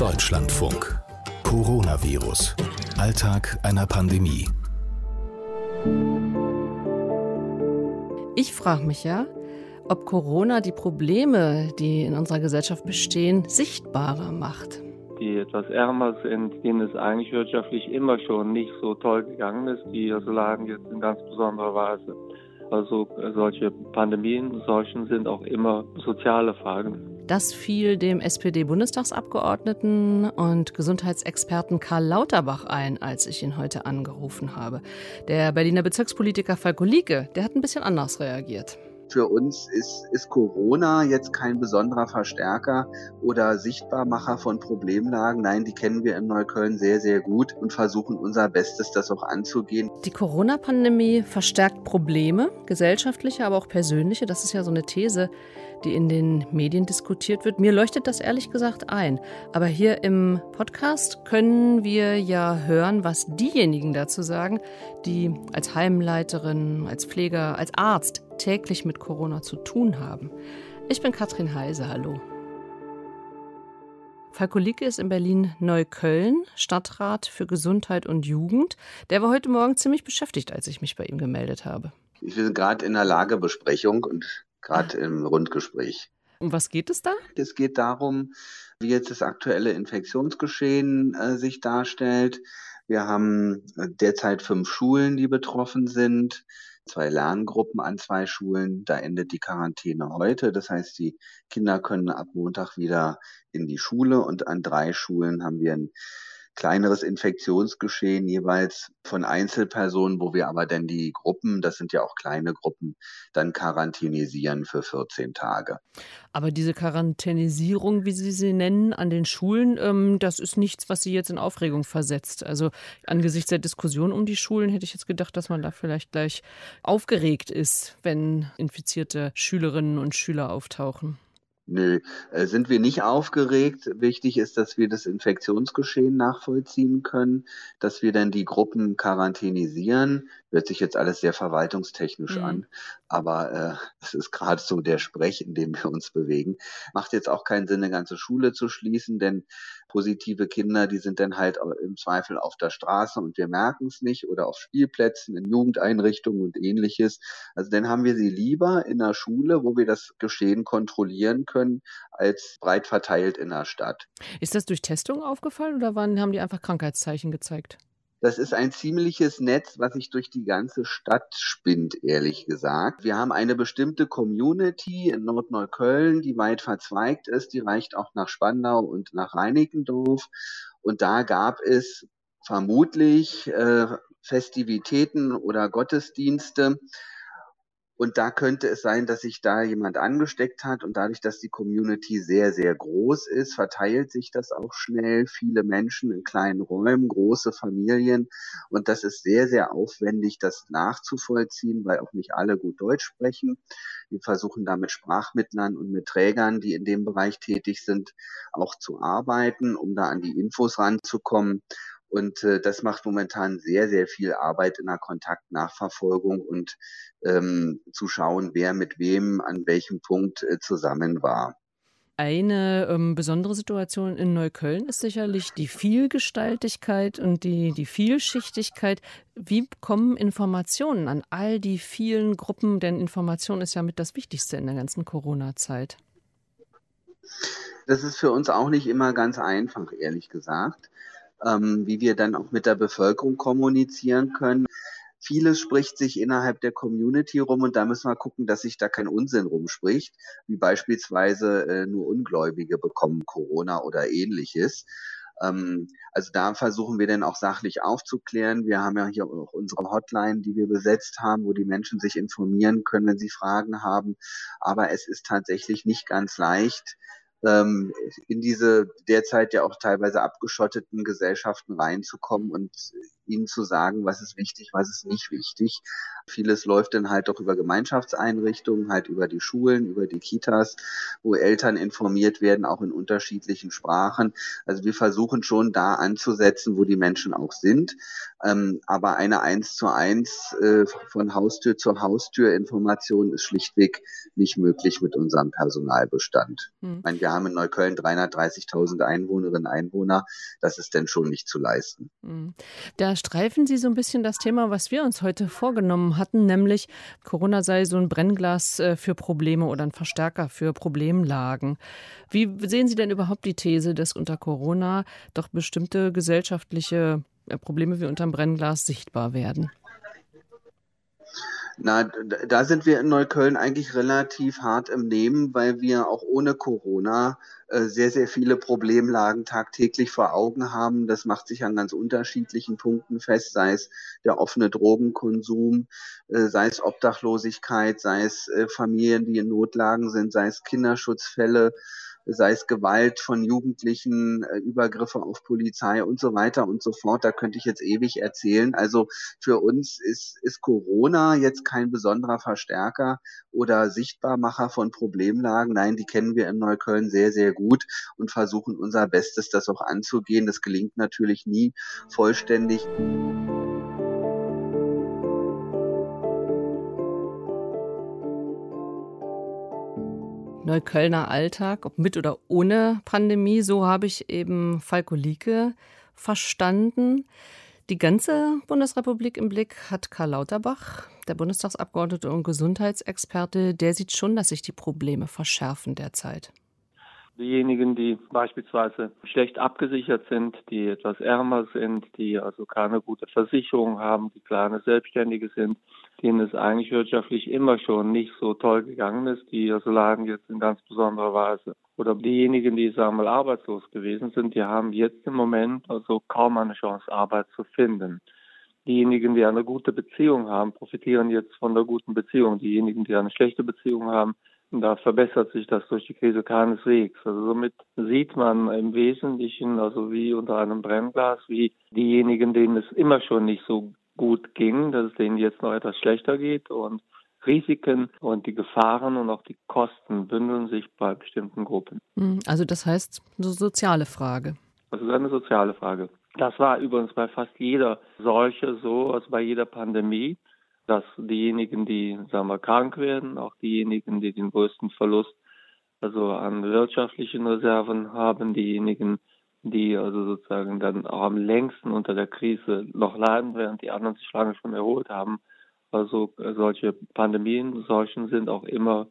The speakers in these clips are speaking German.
Deutschlandfunk. Coronavirus. Alltag einer Pandemie. Ich frage mich ja, ob Corona die Probleme, die in unserer Gesellschaft bestehen, sichtbarer macht. Die etwas ärmer sind, denen es eigentlich wirtschaftlich immer schon nicht so toll gegangen ist, die also lagen jetzt in ganz besonderer Weise. Also solche Pandemien, solchen sind auch immer soziale Fragen. Das fiel dem SPD-Bundestagsabgeordneten und Gesundheitsexperten Karl Lauterbach ein, als ich ihn heute angerufen habe. Der Berliner Bezirkspolitiker Falko Lieke, der hat ein bisschen anders reagiert. Für uns ist, ist Corona jetzt kein besonderer Verstärker oder Sichtbarmacher von Problemlagen. Nein, die kennen wir in Neukölln sehr, sehr gut und versuchen unser Bestes, das auch anzugehen. Die Corona-Pandemie verstärkt Probleme, gesellschaftliche, aber auch persönliche. Das ist ja so eine These, die in den Medien diskutiert wird. Mir leuchtet das ehrlich gesagt ein. Aber hier im Podcast können wir ja hören, was diejenigen dazu sagen, die als Heimleiterin, als Pfleger, als Arzt täglich mit Corona zu tun haben. Ich bin Katrin Heise, hallo. Falko Licke ist in Berlin-Neukölln, Stadtrat für Gesundheit und Jugend. Der war heute Morgen ziemlich beschäftigt, als ich mich bei ihm gemeldet habe. Wir sind gerade in der Lagebesprechung und gerade im Rundgespräch. Um was geht es da? Es geht darum, wie jetzt das aktuelle Infektionsgeschehen äh, sich darstellt. Wir haben äh, derzeit fünf Schulen, die betroffen sind zwei Lerngruppen an zwei Schulen. Da endet die Quarantäne heute. Das heißt, die Kinder können ab Montag wieder in die Schule und an drei Schulen haben wir ein kleineres Infektionsgeschehen jeweils von Einzelpersonen, wo wir aber dann die Gruppen, das sind ja auch kleine Gruppen, dann quarantänisieren für 14 Tage. Aber diese Quarantänisierung, wie Sie sie nennen, an den Schulen, ähm, das ist nichts, was Sie jetzt in Aufregung versetzt. Also angesichts der Diskussion um die Schulen hätte ich jetzt gedacht, dass man da vielleicht gleich aufgeregt ist, wenn infizierte Schülerinnen und Schüler auftauchen. Nö, äh, sind wir nicht aufgeregt. Wichtig ist, dass wir das Infektionsgeschehen nachvollziehen können, dass wir dann die Gruppen quarantänisieren. Hört sich jetzt alles sehr verwaltungstechnisch mhm. an, aber äh, es ist gerade so der Sprech, in dem wir uns bewegen. Macht jetzt auch keinen Sinn, eine ganze Schule zu schließen, denn positive Kinder, die sind dann halt im Zweifel auf der Straße und wir merken es nicht oder auf Spielplätzen, in Jugendeinrichtungen und ähnliches. Also dann haben wir sie lieber in der Schule, wo wir das Geschehen kontrollieren können, als breit verteilt in der Stadt. Ist das durch Testung aufgefallen oder wann haben die einfach Krankheitszeichen gezeigt? Das ist ein ziemliches Netz, was sich durch die ganze Stadt spinnt, ehrlich gesagt. Wir haben eine bestimmte Community in Nordneukölln, die weit verzweigt ist. Die reicht auch nach Spandau und nach Reinickendorf. Und da gab es vermutlich äh, Festivitäten oder Gottesdienste, und da könnte es sein, dass sich da jemand angesteckt hat und dadurch, dass die Community sehr, sehr groß ist, verteilt sich das auch schnell. Viele Menschen in kleinen Räumen, große Familien. Und das ist sehr, sehr aufwendig, das nachzuvollziehen, weil auch nicht alle gut Deutsch sprechen. Wir versuchen da mit Sprachmittlern und mit Trägern, die in dem Bereich tätig sind, auch zu arbeiten, um da an die Infos ranzukommen. Und äh, das macht momentan sehr, sehr viel Arbeit in der Kontaktnachverfolgung und ähm, zu schauen, wer mit wem an welchem Punkt äh, zusammen war. Eine ähm, besondere Situation in Neukölln ist sicherlich die Vielgestaltigkeit und die, die Vielschichtigkeit. Wie kommen Informationen an all die vielen Gruppen? Denn Information ist ja mit das Wichtigste in der ganzen Corona-Zeit. Das ist für uns auch nicht immer ganz einfach, ehrlich gesagt ähm, wie wir dann auch mit der Bevölkerung kommunizieren können. Vieles spricht sich innerhalb der Community rum und da müssen wir gucken, dass sich da kein Unsinn rumspricht, wie beispielsweise äh, nur Ungläubige bekommen Corona oder ähnliches. Ähm, also da versuchen wir dann auch sachlich aufzuklären. Wir haben ja hier auch unsere Hotline, die wir besetzt haben, wo die Menschen sich informieren können, wenn sie Fragen haben. Aber es ist tatsächlich nicht ganz leicht, ähm, in diese derzeit ja auch teilweise abgeschotteten Gesellschaften reinzukommen und ihnen zu sagen, was ist wichtig, was ist nicht wichtig. Vieles läuft dann halt doch über Gemeinschaftseinrichtungen, halt über die Schulen, über die Kitas, wo Eltern informiert werden, auch in unterschiedlichen Sprachen. Also wir versuchen schon da anzusetzen, wo die Menschen auch sind. Ähm, aber eine eins zu eins äh, von Haustür zu Haustür Information ist schlichtweg nicht möglich mit unserem Personalbestand. Hm. Ich meine, wir haben in Neukölln 330.000 Einwohnerinnen und Einwohner. Das ist denn schon nicht zu leisten. Hm. Da streifen Sie so ein bisschen das Thema, was wir uns heute vorgenommen hatten, nämlich Corona sei so ein Brennglas äh, für Probleme oder ein Verstärker für Problemlagen. Wie sehen Sie denn überhaupt die These, dass unter Corona doch bestimmte gesellschaftliche äh, Probleme wie unterm Brennglas sichtbar werden? Na, da sind wir in Neukölln eigentlich relativ hart im Nehmen, weil wir auch ohne Corona äh, sehr, sehr viele Problemlagen tagtäglich vor Augen haben. Das macht sich an ganz unterschiedlichen Punkten fest, sei es der offene Drogenkonsum, äh, sei es Obdachlosigkeit, sei es äh, Familien, die in Notlagen sind, sei es Kinderschutzfälle sei es Gewalt von Jugendlichen, äh, Übergriffe auf Polizei und so weiter und so fort. Da könnte ich jetzt ewig erzählen. Also für uns ist, ist Corona jetzt kein besonderer Verstärker oder Sichtbarmacher von Problemlagen. Nein, die kennen wir in Neukölln sehr, sehr gut und versuchen unser Bestes, das auch anzugehen. Das gelingt natürlich nie vollständig. Neuköllner Alltag, ob mit oder ohne Pandemie. So habe ich eben Falko Lieke verstanden. Die ganze Bundesrepublik im Blick hat Karl Lauterbach, der Bundestagsabgeordnete und Gesundheitsexperte. Der sieht schon, dass sich die Probleme verschärfen derzeit. Diejenigen, die beispielsweise schlecht abgesichert sind, die etwas ärmer sind, die also keine gute Versicherung haben, die kleine Selbstständige sind, denen es eigentlich wirtschaftlich immer schon nicht so toll gegangen ist, die also lagen jetzt in ganz besonderer Weise. Oder diejenigen, die, sagen wir mal, arbeitslos gewesen sind, die haben jetzt im Moment also kaum eine Chance, Arbeit zu finden. Diejenigen, die eine gute Beziehung haben, profitieren jetzt von der guten Beziehung. Diejenigen, die eine schlechte Beziehung haben, da verbessert sich das durch die Krise keineswegs. Also somit sieht man im Wesentlichen, also wie unter einem Brennglas, wie diejenigen, denen es immer schon nicht so gut ging, dass es denen jetzt noch etwas schlechter geht und Risiken und die Gefahren und auch die Kosten bündeln sich bei bestimmten Gruppen. Hm, also das heißt eine soziale Frage. Das ist eine soziale Frage. Das war übrigens bei fast jeder Seuche so, also bei jeder Pandemie dass diejenigen, die sagen wir, krank werden, auch diejenigen, die den größten Verlust also an wirtschaftlichen Reserven haben, diejenigen, die also sozusagen dann auch am längsten unter der Krise noch leiden, während die anderen sich lange schon erholt haben. Also solche Pandemien, solchen sind auch immer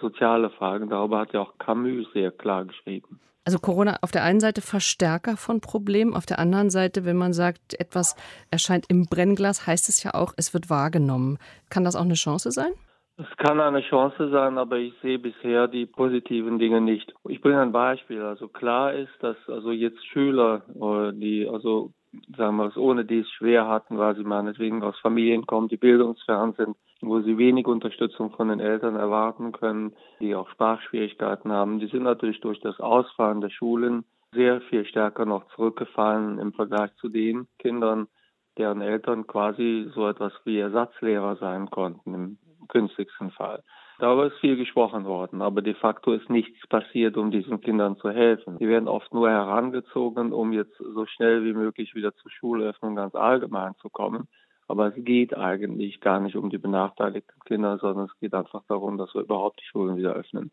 soziale Fragen. Darüber hat ja auch Camus sehr klar geschrieben. Also Corona auf der einen Seite Verstärker von Problemen, auf der anderen Seite, wenn man sagt, etwas erscheint im Brennglas, heißt es ja auch, es wird wahrgenommen. Kann das auch eine Chance sein? Es kann eine Chance sein, aber ich sehe bisher die positiven Dinge nicht. Ich bringe ein Beispiel. Also klar ist, dass also jetzt Schüler, äh, die also sagen wir es ohne dies schwer hatten, weil sie meinetwegen aus Familien kommen, die bildungsfern sind, wo sie wenig Unterstützung von den Eltern erwarten können, die auch Sprachschwierigkeiten haben. Die sind natürlich durch das Ausfallen der Schulen sehr viel stärker noch zurückgefallen im Vergleich zu den Kindern, deren Eltern quasi so etwas wie Ersatzlehrer sein konnten im günstigsten Fall. Darüber ist viel gesprochen worden, aber de facto ist nichts passiert, um diesen Kindern zu helfen. Die werden oft nur herangezogen, um jetzt so schnell wie möglich wieder zur Schulöffnung ganz allgemein zu kommen. Aber es geht eigentlich gar nicht um die benachteiligten Kinder, sondern es geht einfach darum, dass wir überhaupt die Schulen wieder öffnen.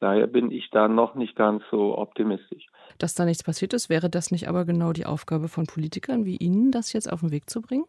Daher bin ich da noch nicht ganz so optimistisch. Dass da nichts passiert ist, wäre das nicht aber genau die Aufgabe von Politikern wie Ihnen, das jetzt auf den Weg zu bringen?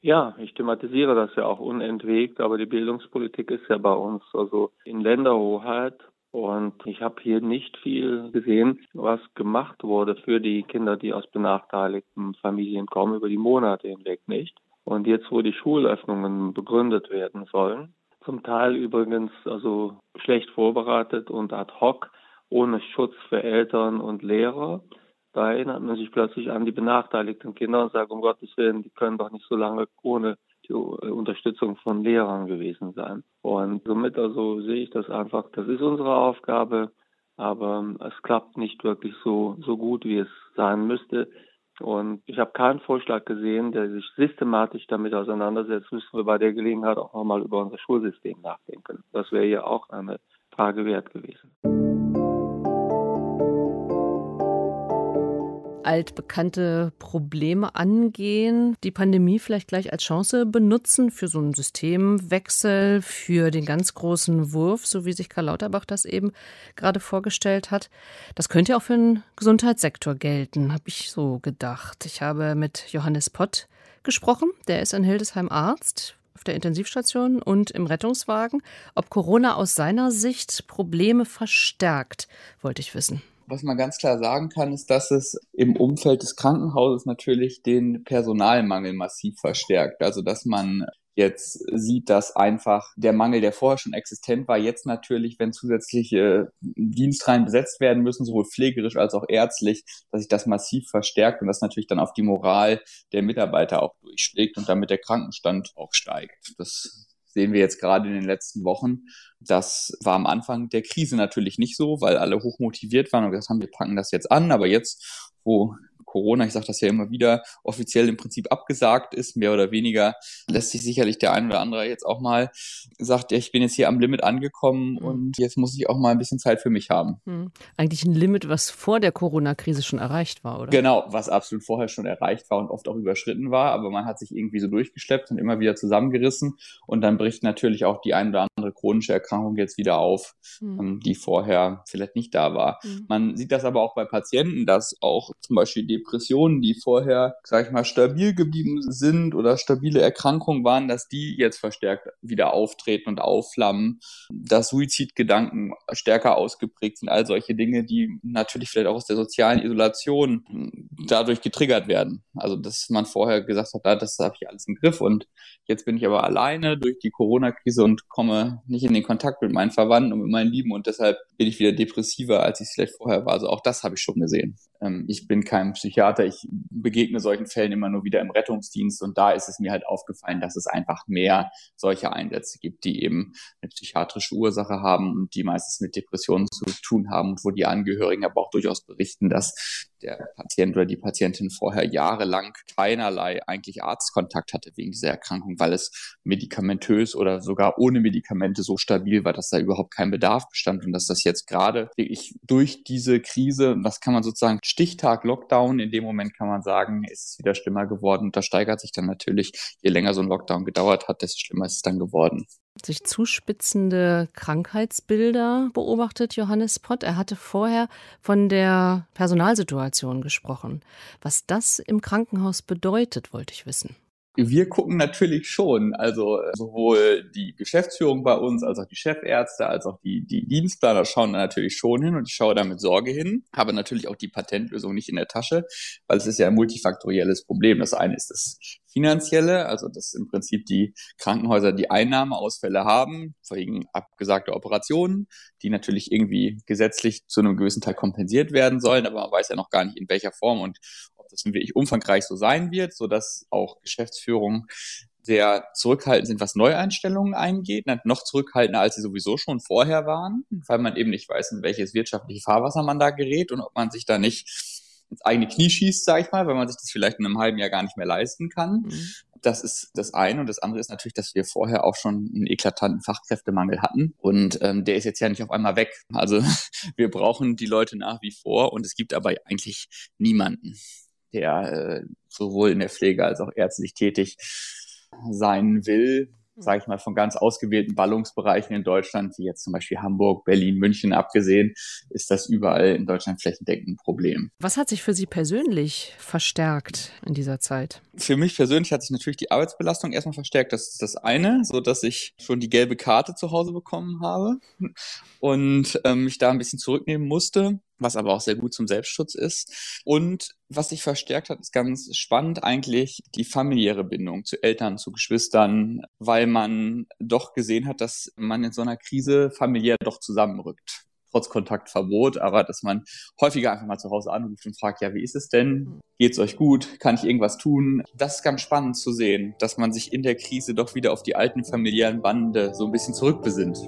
Ja, ich thematisiere das ja auch unentwegt, aber die Bildungspolitik ist ja bei uns also in Länderhoheit und ich habe hier nicht viel gesehen, was gemacht wurde für die Kinder, die aus benachteiligten Familien kommen, über die Monate hinweg nicht. Und jetzt, wo die Schulöffnungen begründet werden sollen, zum Teil übrigens also schlecht vorbereitet und ad hoc, ohne Schutz für Eltern und Lehrer, da erinnert man sich plötzlich an die benachteiligten Kinder und sagt, um Gottes Willen, die können doch nicht so lange ohne die äh, Unterstützung von Lehrern gewesen sein. Und somit also sehe ich das einfach, das ist unsere Aufgabe, aber es klappt nicht wirklich so, so gut, wie es sein müsste. Und ich habe keinen Vorschlag gesehen, der sich systematisch damit auseinandersetzt. Müssen wir bei der Gelegenheit auch nochmal über unser Schulsystem nachdenken. Das wäre ja auch eine Frage wert gewesen. Altbekannte Probleme angehen, die Pandemie vielleicht gleich als Chance benutzen für so einen Systemwechsel, für den ganz großen Wurf, so wie sich Karl Lauterbach das eben gerade vorgestellt hat. Das könnte auch für den Gesundheitssektor gelten, habe ich so gedacht. Ich habe mit Johannes Pott gesprochen, der ist in Hildesheim Arzt auf der Intensivstation und im Rettungswagen. Ob Corona aus seiner Sicht Probleme verstärkt, wollte ich wissen. Was man ganz klar sagen kann, ist, dass es im Umfeld des Krankenhauses natürlich den Personalmangel massiv verstärkt. Also, dass man jetzt sieht, dass einfach der Mangel, der vorher schon existent war, jetzt natürlich, wenn zusätzliche Dienstreihen besetzt werden müssen, sowohl pflegerisch als auch ärztlich, dass sich das massiv verstärkt und das natürlich dann auf die Moral der Mitarbeiter auch durchschlägt und damit der Krankenstand auch steigt. Das sehen wir jetzt gerade in den letzten Wochen. Das war am Anfang der Krise natürlich nicht so, weil alle hochmotiviert waren und gesagt haben, wir packen das jetzt an. Aber jetzt, wo Corona, ich sage das ja immer wieder, offiziell im Prinzip abgesagt ist, mehr oder weniger, lässt sich sicherlich der ein oder andere jetzt auch mal sagt, ja, ich bin jetzt hier am Limit angekommen mhm. und jetzt muss ich auch mal ein bisschen Zeit für mich haben. Mhm. Eigentlich ein Limit, was vor der Corona-Krise schon erreicht war, oder? Genau, was absolut vorher schon erreicht war und oft auch überschritten war, aber man hat sich irgendwie so durchgeschleppt und immer wieder zusammengerissen und dann bricht natürlich auch die ein oder andere chronische Erkrankung jetzt wieder auf, mhm. die vorher vielleicht nicht da war. Mhm. Man sieht das aber auch bei Patienten, dass auch zum Beispiel die Depressionen, die vorher, sag ich mal, stabil geblieben sind oder stabile Erkrankungen waren, dass die jetzt verstärkt wieder auftreten und aufflammen, dass Suizidgedanken stärker ausgeprägt sind, all solche Dinge, die natürlich vielleicht auch aus der sozialen Isolation dadurch getriggert werden. Also, dass man vorher gesagt hat, das habe ich alles im Griff und jetzt bin ich aber alleine durch die Corona-Krise und komme nicht in den Kontakt mit meinen Verwandten und mit meinen Lieben und deshalb bin ich wieder depressiver, als ich es vielleicht vorher war. Also auch das habe ich schon gesehen. Ähm, ich bin kein Psychiater, ich begegne solchen Fällen immer nur wieder im Rettungsdienst und da ist es mir halt aufgefallen, dass es einfach mehr solche Einsätze gibt, die eben eine psychiatrische Ursache haben und die meistens mit Depressionen zu tun haben und wo die Angehörigen aber auch durchaus berichten, dass der Patient oder die Patientin vorher jahrelang keinerlei eigentlich Arztkontakt hatte wegen dieser Erkrankung, weil es medikamentös oder sogar ohne Medikamente so stabil war, dass da überhaupt kein Bedarf bestand und dass das jetzt gerade wirklich durch diese Krise, was kann man sozusagen Stichtag Lockdown, in dem Moment kann man sagen, ist es wieder schlimmer geworden. Und da steigert sich dann natürlich, je länger so ein Lockdown gedauert hat, desto schlimmer ist es dann geworden sich zuspitzende Krankheitsbilder beobachtet, Johannes Pott. Er hatte vorher von der Personalsituation gesprochen. Was das im Krankenhaus bedeutet, wollte ich wissen. Wir gucken natürlich schon, also sowohl die Geschäftsführung bei uns, als auch die Chefärzte, als auch die, die Dienstplaner schauen da natürlich schon hin und ich schaue da mit Sorge hin, habe natürlich auch die Patentlösung nicht in der Tasche, weil es ist ja ein multifaktorielles Problem. Das eine ist das finanzielle, also dass im Prinzip die Krankenhäuser die Einnahmeausfälle haben, wegen abgesagter Operationen, die natürlich irgendwie gesetzlich zu einem gewissen Teil kompensiert werden sollen, aber man weiß ja noch gar nicht in welcher Form und das wirklich umfangreich so sein wird, so dass auch Geschäftsführung sehr zurückhaltend sind, was Neueinstellungen eingeht, noch zurückhaltender, als sie sowieso schon vorher waren, weil man eben nicht weiß, in welches wirtschaftliche Fahrwasser man da gerät und ob man sich da nicht ins eigene Knie schießt, sage ich mal, weil man sich das vielleicht in einem halben Jahr gar nicht mehr leisten kann. Mhm. Das ist das eine. Und das andere ist natürlich, dass wir vorher auch schon einen eklatanten Fachkräftemangel hatten. Und ähm, der ist jetzt ja nicht auf einmal weg. Also wir brauchen die Leute nach wie vor. Und es gibt aber eigentlich niemanden, der äh, sowohl in der Pflege als auch ärztlich tätig sein will, sage ich mal, von ganz ausgewählten Ballungsbereichen in Deutschland, wie jetzt zum Beispiel Hamburg, Berlin, München abgesehen, ist das überall in Deutschland flächendeckend ein Problem. Was hat sich für Sie persönlich verstärkt in dieser Zeit? Für mich persönlich hat sich natürlich die Arbeitsbelastung erstmal verstärkt. Das ist das eine, so dass ich schon die gelbe Karte zu Hause bekommen habe und ähm, mich da ein bisschen zurücknehmen musste was aber auch sehr gut zum Selbstschutz ist. Und was sich verstärkt hat, ist ganz spannend eigentlich die familiäre Bindung zu Eltern, zu Geschwistern, weil man doch gesehen hat, dass man in so einer Krise familiär doch zusammenrückt. Trotz Kontaktverbot, aber dass man häufiger einfach mal zu Hause anruft und fragt, ja, wie ist es denn? Geht's euch gut? Kann ich irgendwas tun? Das ist ganz spannend zu sehen, dass man sich in der Krise doch wieder auf die alten familiären Bande so ein bisschen zurückbesinnt.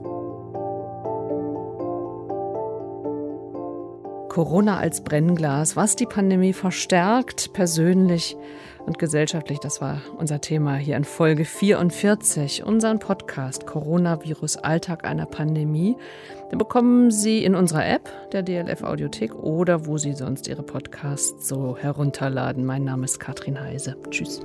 Corona als Brennglas, was die Pandemie verstärkt, persönlich und gesellschaftlich. Das war unser Thema hier in Folge 44, unseren Podcast Coronavirus Alltag einer Pandemie. Den bekommen Sie in unserer App, der DLF Audiothek oder wo Sie sonst Ihre Podcasts so herunterladen. Mein Name ist Katrin Heise. Tschüss.